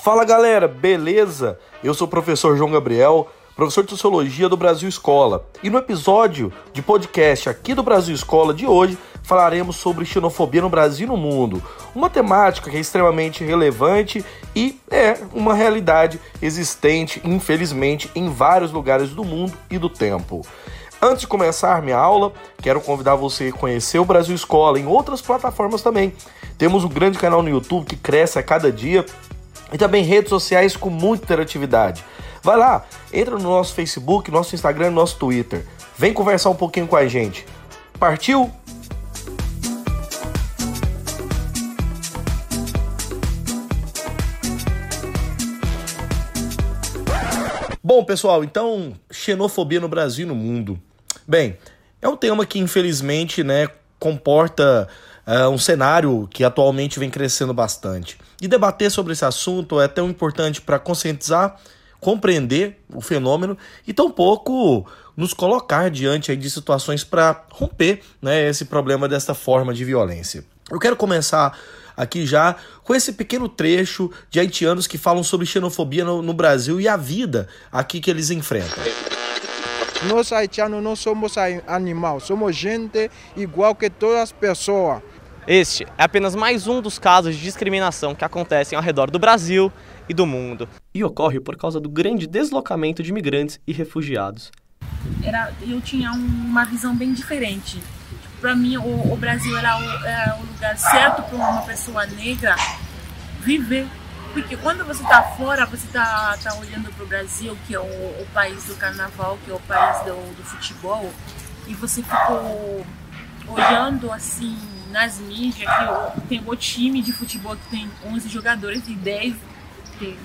Fala galera, beleza? Eu sou o professor João Gabriel, professor de Sociologia do Brasil Escola. E no episódio de podcast aqui do Brasil Escola de hoje, falaremos sobre xenofobia no Brasil e no mundo. Uma temática que é extremamente relevante e é uma realidade existente, infelizmente, em vários lugares do mundo e do tempo. Antes de começar minha aula, quero convidar você a conhecer o Brasil Escola em outras plataformas também. Temos um grande canal no YouTube que cresce a cada dia e também redes sociais com muita interatividade. Vai lá, entra no nosso Facebook, nosso Instagram, nosso Twitter. Vem conversar um pouquinho com a gente. Partiu? Bom, pessoal, então, xenofobia no Brasil e no mundo. Bem, é um tema que infelizmente, né, comporta uh, um cenário que atualmente vem crescendo bastante. E debater sobre esse assunto é tão importante para conscientizar, compreender o fenômeno e tampouco nos colocar diante de situações para romper né, esse problema dessa forma de violência. Eu quero começar aqui já com esse pequeno trecho de haitianos que falam sobre xenofobia no, no Brasil e a vida aqui que eles enfrentam. Nós haitianos não somos animal, somos gente igual que todas as pessoas. Este é apenas mais um dos casos de discriminação que acontecem ao redor do Brasil e do mundo. E ocorre por causa do grande deslocamento de imigrantes e refugiados. Era, eu tinha uma visão bem diferente. Para mim, o, o Brasil era o, era o, lugar certo para uma pessoa negra viver. Porque quando você está fora, você está tá olhando para o Brasil, que é o, o, país do carnaval, que é o país do, do futebol, e você ficou olhando assim nas mídias que tem o time de futebol que tem 11 jogadores e 10,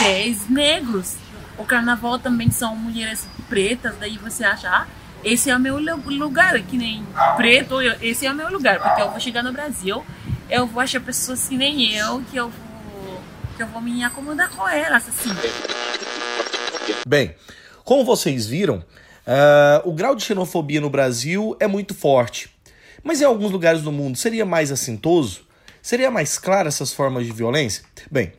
10 negros. O carnaval também são mulheres pretas, daí você acha, ah, esse é o meu lugar, que nem preto, esse é o meu lugar, porque eu vou chegar no Brasil, eu vou achar pessoas que nem eu, que eu vou, que eu vou me acomodar com elas, assim. Bem, como vocês viram, uh, o grau de xenofobia no Brasil é muito forte. Mas em alguns lugares do mundo seria mais assintoso? Seria mais clara essas formas de violência? Bem,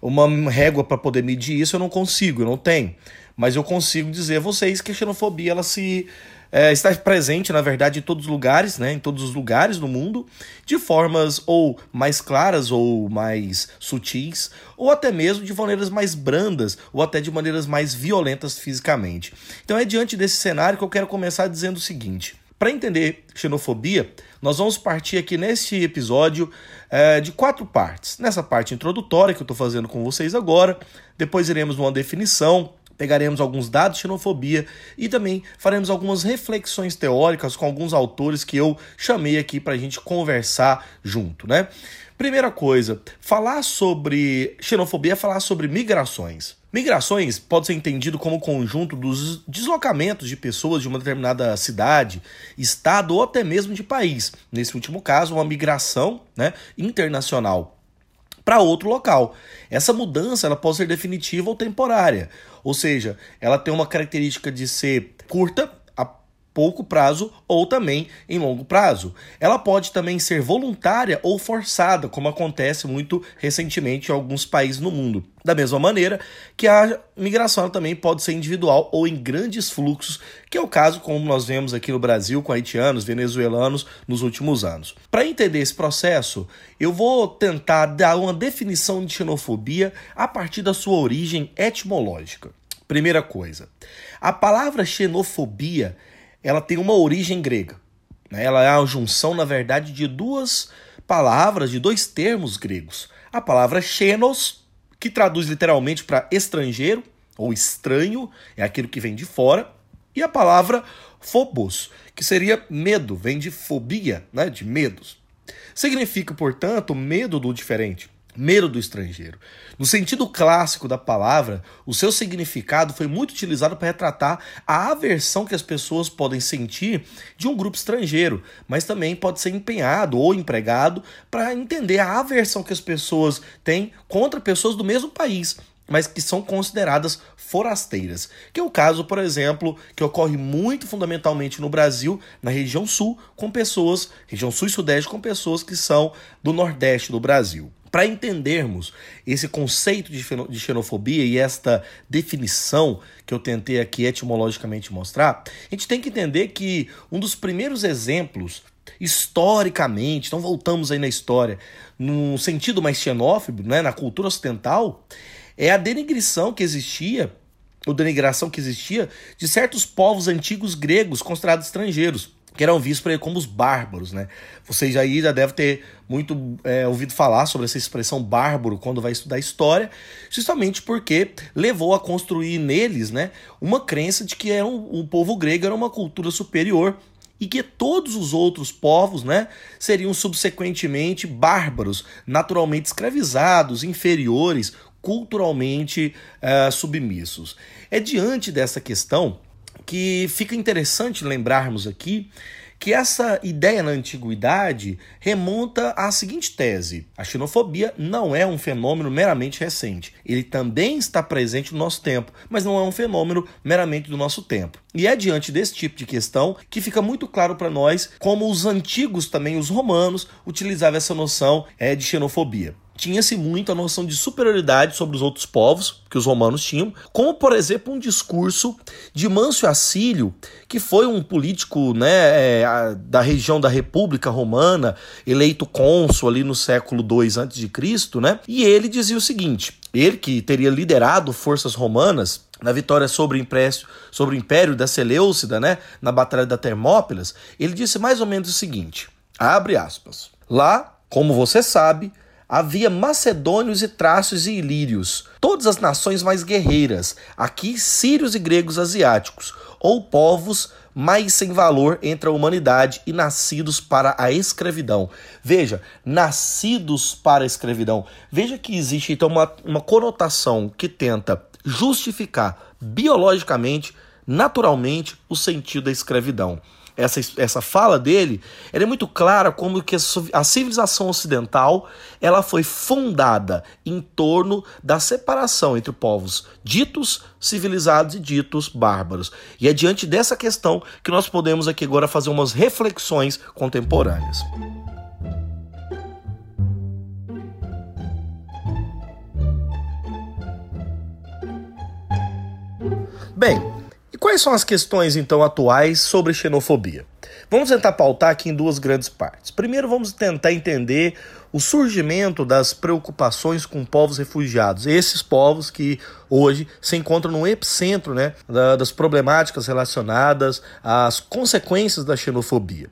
uma régua para poder medir isso eu não consigo, eu não tenho. Mas eu consigo dizer a vocês que a xenofobia ela se é, está presente, na verdade, em todos os lugares, né, em todos os lugares do mundo, de formas ou mais claras ou mais sutis, ou até mesmo de maneiras mais brandas, ou até de maneiras mais violentas fisicamente. Então é diante desse cenário que eu quero começar dizendo o seguinte. Para entender xenofobia, nós vamos partir aqui neste episódio é, de quatro partes. Nessa parte introdutória que eu estou fazendo com vocês agora, depois iremos numa definição, pegaremos alguns dados de xenofobia e também faremos algumas reflexões teóricas com alguns autores que eu chamei aqui para a gente conversar junto, né? Primeira coisa, falar sobre xenofobia é falar sobre migrações. Migrações pode ser entendido como conjunto dos deslocamentos de pessoas de uma determinada cidade, estado ou até mesmo de país. Nesse último caso, uma migração né, internacional para outro local. Essa mudança ela pode ser definitiva ou temporária, ou seja, ela tem uma característica de ser curta pouco prazo ou também em longo prazo. Ela pode também ser voluntária ou forçada, como acontece muito recentemente em alguns países no mundo. Da mesma maneira que a migração também pode ser individual ou em grandes fluxos, que é o caso como nós vemos aqui no Brasil com haitianos, venezuelanos nos últimos anos. Para entender esse processo, eu vou tentar dar uma definição de xenofobia a partir da sua origem etimológica. Primeira coisa, a palavra xenofobia ela tem uma origem grega. Né? Ela é a junção, na verdade, de duas palavras, de dois termos gregos. A palavra xenos, que traduz literalmente para estrangeiro ou estranho, é aquilo que vem de fora, e a palavra phobos, que seria medo, vem de fobia, né, de medos. Significa, portanto, medo do diferente medo do estrangeiro. No sentido clássico da palavra, o seu significado foi muito utilizado para retratar a aversão que as pessoas podem sentir de um grupo estrangeiro, mas também pode ser empenhado ou empregado para entender a aversão que as pessoas têm contra pessoas do mesmo país, mas que são consideradas forasteiras, que é o caso, por exemplo, que ocorre muito fundamentalmente no Brasil, na região sul, com pessoas, região sul e sudeste, com pessoas que são do nordeste do Brasil. Para entendermos esse conceito de xenofobia e esta definição que eu tentei aqui etimologicamente mostrar, a gente tem que entender que um dos primeiros exemplos historicamente, então voltamos aí na história, num sentido mais xenófobo, né, na cultura ocidental, é a denigrição que existia, ou denigração que existia, de certos povos antigos gregos considerados estrangeiros que eram vistos por ele como os bárbaros, né? Vocês aí já devem ter muito é, ouvido falar sobre essa expressão bárbaro quando vai estudar história, justamente porque levou a construir neles, né, uma crença de que era um, o povo grego era uma cultura superior e que todos os outros povos, né, seriam subsequentemente bárbaros, naturalmente escravizados, inferiores, culturalmente uh, submissos. É diante dessa questão que fica interessante lembrarmos aqui que essa ideia na antiguidade remonta à seguinte tese: a xenofobia não é um fenômeno meramente recente. Ele também está presente no nosso tempo, mas não é um fenômeno meramente do nosso tempo. E é diante desse tipo de questão que fica muito claro para nós como os antigos também, os romanos, utilizavam essa noção é, de xenofobia tinha-se muito a noção de superioridade sobre os outros povos que os romanos tinham, como por exemplo um discurso de Mâncio Acílio, que foi um político né, é, da região da República Romana, eleito cônsul ali no século II a.C., né? E ele dizia o seguinte: ele que teria liderado forças romanas na vitória sobre o, Império, sobre o Império da Seleucida, né, na Batalha da Termópilas, ele disse mais ou menos o seguinte: abre aspas. Lá, como você sabe, havia macedônios e trácios e ilírios, todas as nações mais guerreiras, aqui sírios e gregos asiáticos, ou povos mais sem valor entre a humanidade e nascidos para a escravidão. Veja, nascidos para a escravidão. Veja que existe então uma, uma conotação que tenta justificar biologicamente, naturalmente, o sentido da escravidão essa, essa fala dele, ela é muito clara como que a civilização ocidental ela foi fundada em torno da separação entre povos ditos civilizados e ditos bárbaros. E é diante dessa questão que nós podemos aqui agora fazer umas reflexões contemporâneas. Bem, quais são as questões então atuais sobre xenofobia? Vamos tentar pautar aqui em duas grandes partes. Primeiro, vamos tentar entender o surgimento das preocupações com povos refugiados, esses povos que hoje se encontram no epicentro né, das problemáticas relacionadas às consequências da xenofobia.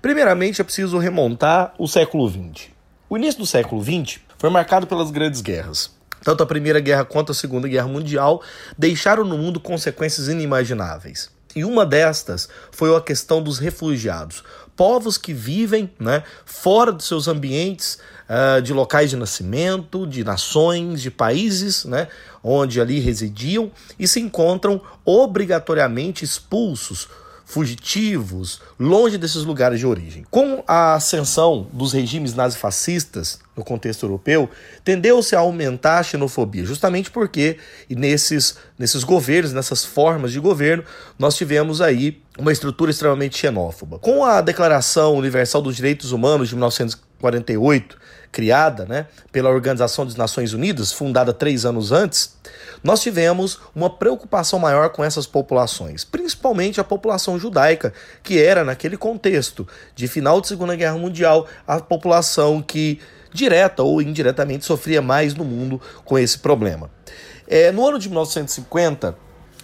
Primeiramente, é preciso remontar o século XX. O início do século XX foi marcado pelas grandes guerras tanto a Primeira Guerra quanto a Segunda Guerra Mundial, deixaram no mundo consequências inimagináveis. E uma destas foi a questão dos refugiados. Povos que vivem né, fora dos seus ambientes uh, de locais de nascimento, de nações, de países, né, onde ali residiam, e se encontram obrigatoriamente expulsos fugitivos, longe desses lugares de origem. Com a ascensão dos regimes nazifascistas no contexto europeu, tendeu-se a aumentar a xenofobia, justamente porque nesses, nesses governos, nessas formas de governo, nós tivemos aí uma estrutura extremamente xenófoba. Com a Declaração Universal dos Direitos Humanos de 1948, criada né, pela Organização das Nações Unidas, fundada três anos antes, nós tivemos uma preocupação maior com essas populações, principalmente a população judaica, que era, naquele contexto de final de Segunda Guerra Mundial, a população que, direta ou indiretamente, sofria mais no mundo com esse problema. É, no ano de 1950,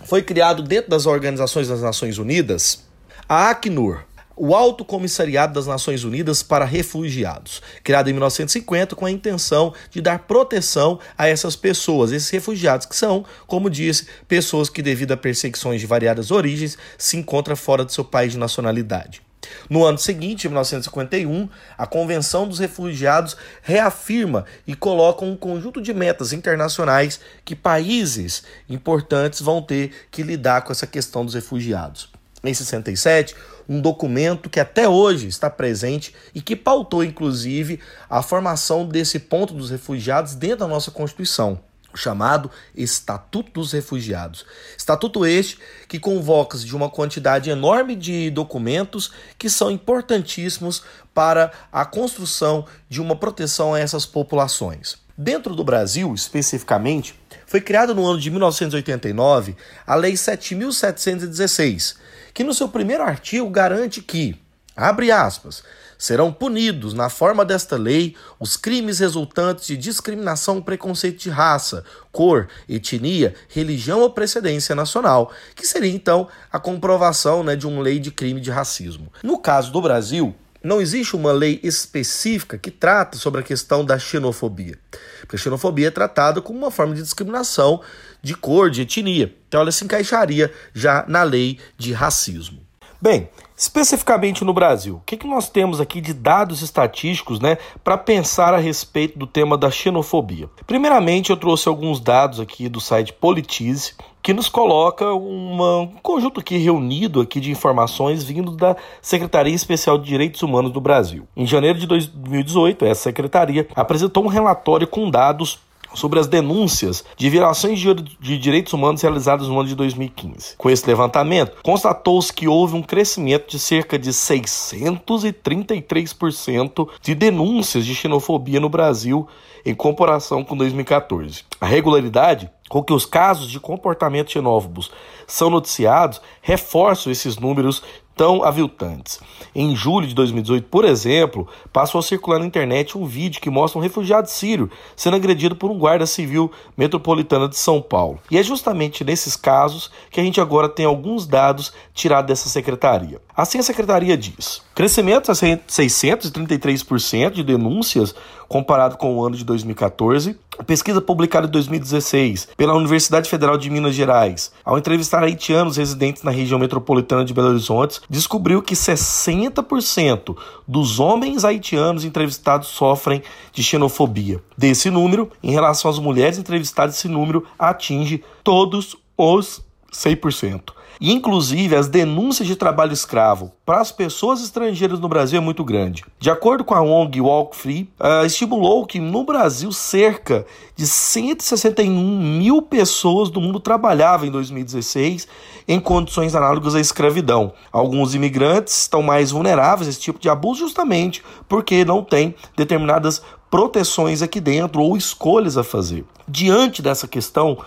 foi criado dentro das organizações das Nações Unidas a Acnur, o Alto Comissariado das Nações Unidas para Refugiados, criado em 1950 com a intenção de dar proteção a essas pessoas, esses refugiados que são, como disse, pessoas que devido a perseguições de variadas origens se encontram fora do seu país de nacionalidade. No ano seguinte, em 1951, a Convenção dos Refugiados reafirma e coloca um conjunto de metas internacionais que países importantes vão ter que lidar com essa questão dos refugiados. Em 67, um documento que até hoje está presente e que pautou, inclusive, a formação desse ponto dos refugiados dentro da nossa Constituição. chamado Estatuto dos Refugiados. Estatuto este que convoca-se de uma quantidade enorme de documentos que são importantíssimos para a construção de uma proteção a essas populações. Dentro do Brasil, especificamente, foi criada no ano de 1989 a Lei 7716, que no seu primeiro artigo garante que, abre aspas, serão punidos, na forma desta lei, os crimes resultantes de discriminação preconceito de raça, cor, etnia, religião ou precedência nacional, que seria então a comprovação né, de uma lei de crime de racismo. No caso do Brasil, não existe uma lei específica que trata sobre a questão da xenofobia. Porque a xenofobia é tratada como uma forma de discriminação de cor, de etnia. Então ela se encaixaria já na lei de racismo. Bem, especificamente no Brasil, o que, que nós temos aqui de dados estatísticos né, para pensar a respeito do tema da xenofobia? Primeiramente, eu trouxe alguns dados aqui do site Politize, que nos coloca uma, um conjunto aqui reunido aqui de informações vindo da Secretaria Especial de Direitos Humanos do Brasil. Em janeiro de 2018, essa secretaria apresentou um relatório com dados sobre as denúncias de violações de, direitos humanos realizadas no ano de 2015. Com esse levantamento, constatou-se que houve um crescimento de cerca de 633% de denúncias de xenofobia no Brasil em comparação com 2014. A regularidade com que os casos de comportamento xenófobos são noticiados reforçam esses números tão aviltantes. Em julho de 2018, por exemplo, passou a circular na internet um vídeo que mostra um refugiado sírio sendo agredido por um guarda civil metropolitana de São Paulo. E é justamente nesses casos que a gente agora tem alguns dados tirados dessa secretaria. Assim, a secretaria diz: crescimento a 633% de denúncias comparado com o ano de 2014. A pesquisa publicada em 2016 pela Universidade Federal de Minas Gerais, ao entrevistar haitianos residentes na região metropolitana de Belo Horizonte, descobriu que 60% dos homens haitianos entrevistados sofrem de xenofobia. Desse número, em relação às mulheres entrevistadas, esse número atinge todos os 100%. E, inclusive, as denúncias de trabalho escravo para as pessoas estrangeiras no Brasil é muito grande. De acordo com a ONG Walk Free, uh, estimulou que no Brasil cerca de 161 mil pessoas do mundo trabalhavam em 2016 em condições análogas à escravidão. Alguns imigrantes estão mais vulneráveis a esse tipo de abuso justamente porque não têm determinadas proteções aqui dentro ou escolhas a fazer. Diante dessa questão,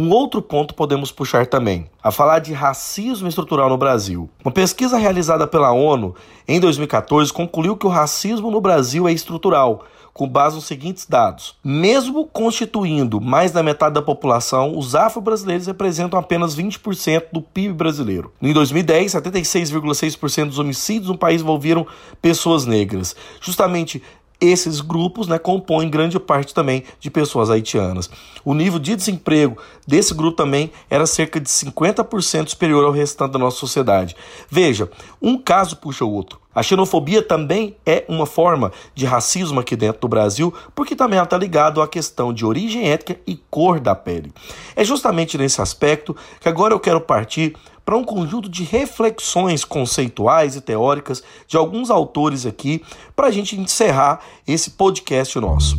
um outro ponto podemos puxar também, a falar de racismo estrutural no Brasil. Uma pesquisa realizada pela ONU em 2014 concluiu que o racismo no Brasil é estrutural, com base nos seguintes dados. Mesmo constituindo mais da metade da população, os afro-brasileiros representam apenas 20% do PIB brasileiro. Em 2010, 76,6% dos homicídios no país envolveram pessoas negras. Justamente esses grupos né, compõem grande parte também de pessoas haitianas. O nível de desemprego desse grupo também era cerca de 50% superior ao restante da nossa sociedade. Veja, um caso puxa o outro. A xenofobia também é uma forma de racismo aqui dentro do Brasil, porque também está ligado à questão de origem étnica e cor da pele. É justamente nesse aspecto que agora eu quero partir para um conjunto de reflexões conceituais e teóricas de alguns autores aqui, para a gente encerrar esse podcast nosso.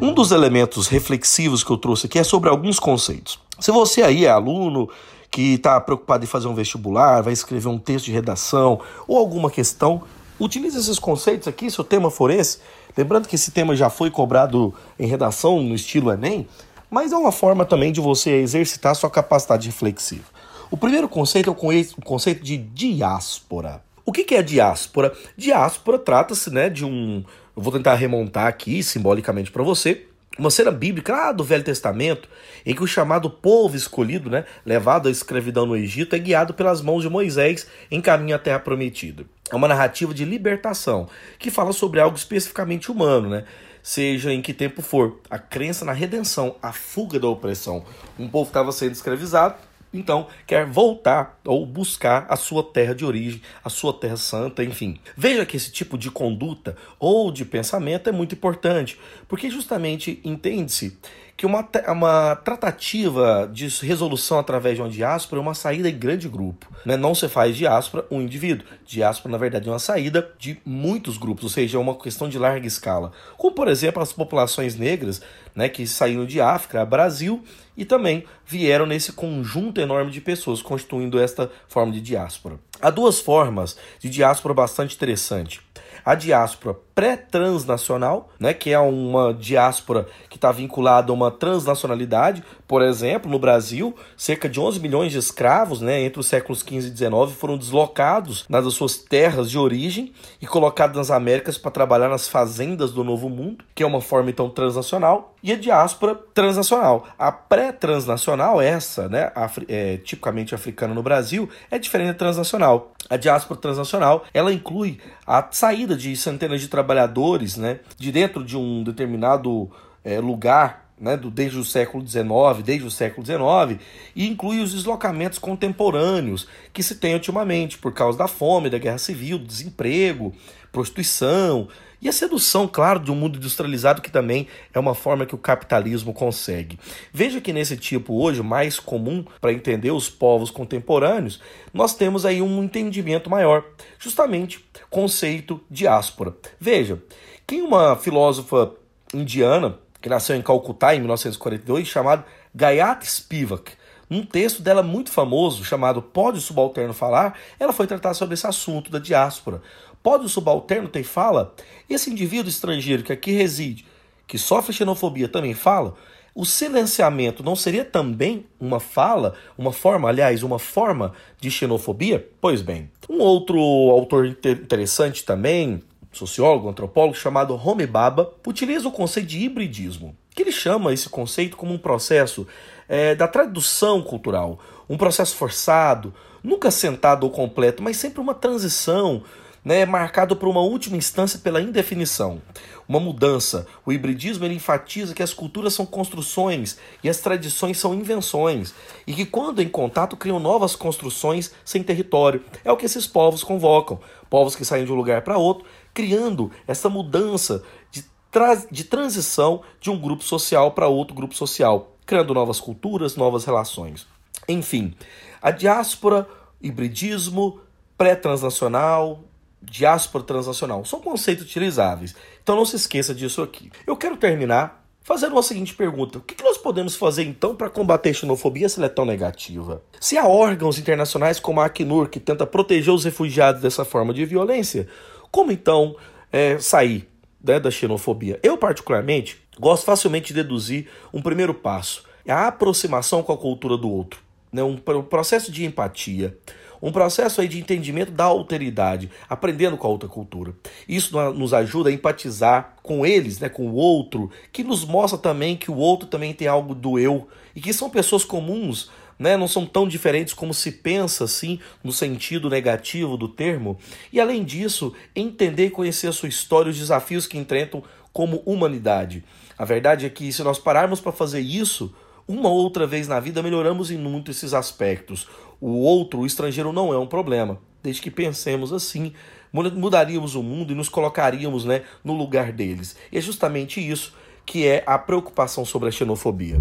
Um dos elementos reflexivos que eu trouxe aqui é sobre alguns conceitos. Se você aí é aluno que está preocupado em fazer um vestibular, vai escrever um texto de redação ou alguma questão, Utilize esses conceitos aqui, se o tema for esse. Lembrando que esse tema já foi cobrado em redação no estilo Enem, mas é uma forma também de você exercitar sua capacidade reflexiva. O primeiro conceito é o conceito de diáspora. O que é diáspora? Diáspora trata-se né, de um. Eu vou tentar remontar aqui simbolicamente para você uma cena bíblica lá do Velho Testamento, em que o chamado povo escolhido, né, levado à escravidão no Egito, é guiado pelas mãos de Moisés em caminho à terra prometida. É uma narrativa de libertação, que fala sobre algo especificamente humano, né? Seja em que tempo for, a crença na redenção, a fuga da opressão. Um povo estava sendo escravizado, então quer voltar ou buscar a sua terra de origem, a sua terra santa, enfim. Veja que esse tipo de conduta ou de pensamento é muito importante, porque justamente entende-se que uma, uma tratativa de resolução através de uma diáspora é uma saída em grande grupo. Né? Não se faz diáspora um indivíduo. Diáspora, na verdade, é uma saída de muitos grupos, ou seja, é uma questão de larga escala. Como, por exemplo, as populações negras né, que saíram de África, Brasil, e também vieram nesse conjunto enorme de pessoas, constituindo esta forma de diáspora. Há duas formas de diáspora bastante interessante. A diáspora pré-transnacional, né, que é uma diáspora que está vinculada a uma transnacionalidade. Por exemplo, no Brasil, cerca de 11 milhões de escravos né, entre os séculos 15 e 19 foram deslocados nas suas terras de origem e colocados nas Américas para trabalhar nas fazendas do Novo Mundo, que é uma forma então transnacional, e a diáspora transnacional. A pré-transnacional, essa, né, é, tipicamente africana no Brasil, é diferente da transnacional. A diáspora transnacional, ela inclui a saída de centenas de trabalhadores trabalhadores né, de dentro de um determinado é, lugar né, do, desde o século XIX, desde o século XIX, e inclui os deslocamentos contemporâneos que se tem ultimamente por causa da fome, da guerra civil, do desemprego, prostituição e a sedução, claro, de um mundo industrializado que também é uma forma que o capitalismo consegue. Veja que nesse tipo hoje mais comum para entender os povos contemporâneos, nós temos aí um entendimento maior, justamente conceito diáspora. Veja, quem uma filósofa indiana que nasceu em Calcutá em 1942, chamada Gayatri Spivak, num texto dela muito famoso chamado Pode o Subalterno Falar, ela foi tratar sobre esse assunto da diáspora. Pode o subalterno ter fala? Esse indivíduo estrangeiro que aqui reside, que sofre xenofobia, também fala? O silenciamento não seria também uma fala, uma forma, aliás, uma forma de xenofobia? Pois bem, um outro autor interessante também, sociólogo, antropólogo, chamado Homi Baba, utiliza o conceito de hibridismo, que ele chama esse conceito como um processo é, da tradução cultural, um processo forçado, nunca sentado ou completo, mas sempre uma transição né, marcado por uma última instância pela indefinição, uma mudança. O hibridismo ele enfatiza que as culturas são construções e as tradições são invenções, e que quando em contato criam novas construções sem território. É o que esses povos convocam, povos que saem de um lugar para outro, criando essa mudança de, tra de transição de um grupo social para outro grupo social, criando novas culturas, novas relações. Enfim, a diáspora, hibridismo, pré-transnacional, diáspora transnacional. São conceitos utilizáveis. Então não se esqueça disso aqui. Eu quero terminar fazendo uma seguinte pergunta: o que nós podemos fazer então para combater a xenofobia se ela é tão negativa? Se há órgãos internacionais como a Acnur que tenta proteger os refugiados dessa forma de violência, como então é, sair né, da xenofobia? Eu, particularmente, gosto facilmente de deduzir um primeiro passo: é a aproximação com a cultura do outro, né, um, um processo de empatia um processo aí de entendimento da alteridade, aprendendo com a outra cultura. Isso nos ajuda a empatizar com eles, né, com o outro, que nos mostra também que o outro também tem algo do eu e que são pessoas comuns, né, não são tão diferentes como se pensa assim no sentido negativo do termo. E além disso, entender e conhecer a sua história, os desafios que enfrentam como humanidade. A verdade é que se nós pararmos para fazer isso, uma outra vez na vida melhoramos em muito esses aspectos. O outro, o estrangeiro, não é um problema. Desde que pensemos assim, mudaríamos o mundo e nos colocaríamos né, no lugar deles. E é justamente isso que é a preocupação sobre a xenofobia.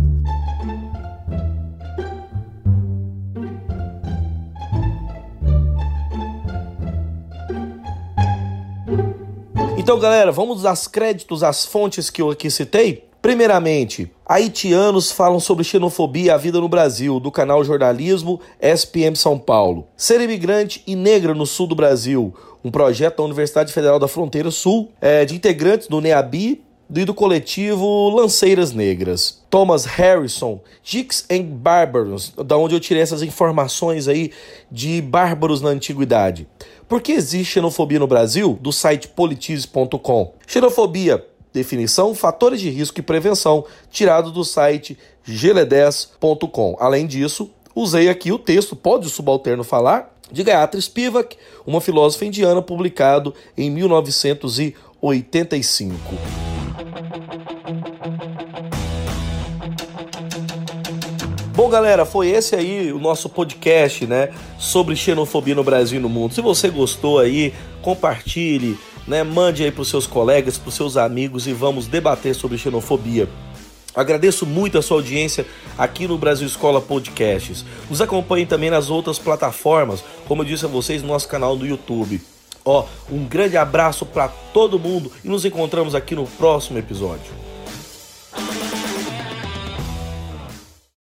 Então, galera, vamos dar créditos às fontes que eu aqui citei? Primeiramente, haitianos falam sobre xenofobia e a vida no Brasil, do canal Jornalismo SPM São Paulo. Ser imigrante e negra no sul do Brasil, um projeto da Universidade Federal da Fronteira Sul, é, de integrantes do NEABI e do coletivo Lanceiras Negras. Thomas Harrison, Jigs and Bárbaros, da onde eu tirei essas informações aí de bárbaros na antiguidade. Por que existe xenofobia no Brasil? Do site politize.com. Xenofobia Definição, fatores de risco e prevenção, tirado do site gele10.com. Além disso, usei aqui o texto Pode o Subalterno Falar? de Gayatri Spivak, uma filósofa indiana, publicado em 1985. Bom, galera, foi esse aí o nosso podcast, né, sobre xenofobia no Brasil e no mundo. Se você gostou aí, compartilhe, né? Mande aí para os seus colegas, para os seus amigos e vamos debater sobre xenofobia. Agradeço muito a sua audiência aqui no Brasil Escola Podcasts. Nos acompanhe também nas outras plataformas, como eu disse a vocês, no nosso canal do YouTube. Ó, um grande abraço para todo mundo e nos encontramos aqui no próximo episódio.